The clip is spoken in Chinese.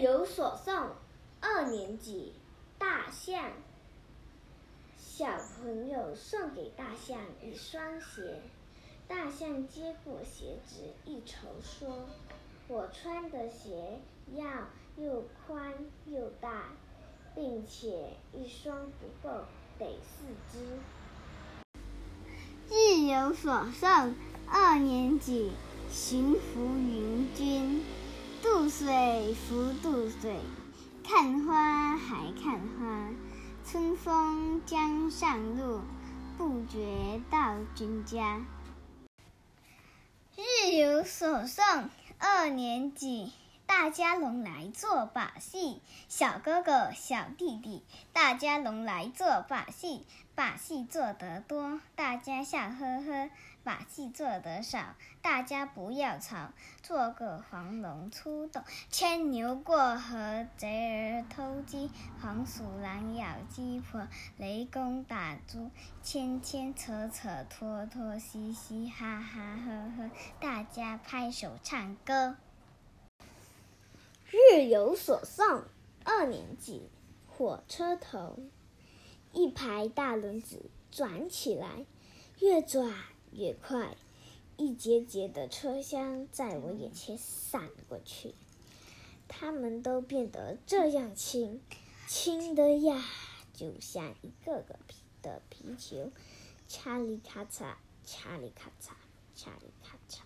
有所送，二年级，大象。小朋友送给大象一双鞋，大象接过鞋子，一瞅说：“我穿的鞋要又宽又大，并且一双不够，得四只。”日有所诵，二年级，行拂云君。渡水浮渡水，看花还看花。春风江上路，不觉到君家。日有所诵，二年级，大家拢来做把戏。小哥哥、小弟弟，大家拢来做把戏。把戏做得多，大家笑呵呵。把戏做得少，大家不要吵。做个黄龙出洞，牵牛过河，贼儿偷鸡，黄鼠狼咬鸡婆，雷公打猪，牵牵扯扯，拖拖嘻嘻，哈哈呵呵，大家拍手唱歌。日有所诵，二年级，火车头，一排大轮子转起来，越转。越快，一节节的车厢在我眼前闪过去，它们都变得这样轻，轻的呀，就像一个个皮的皮球，嚓里咔嚓，嚓里咔嚓，嚓里咔嚓。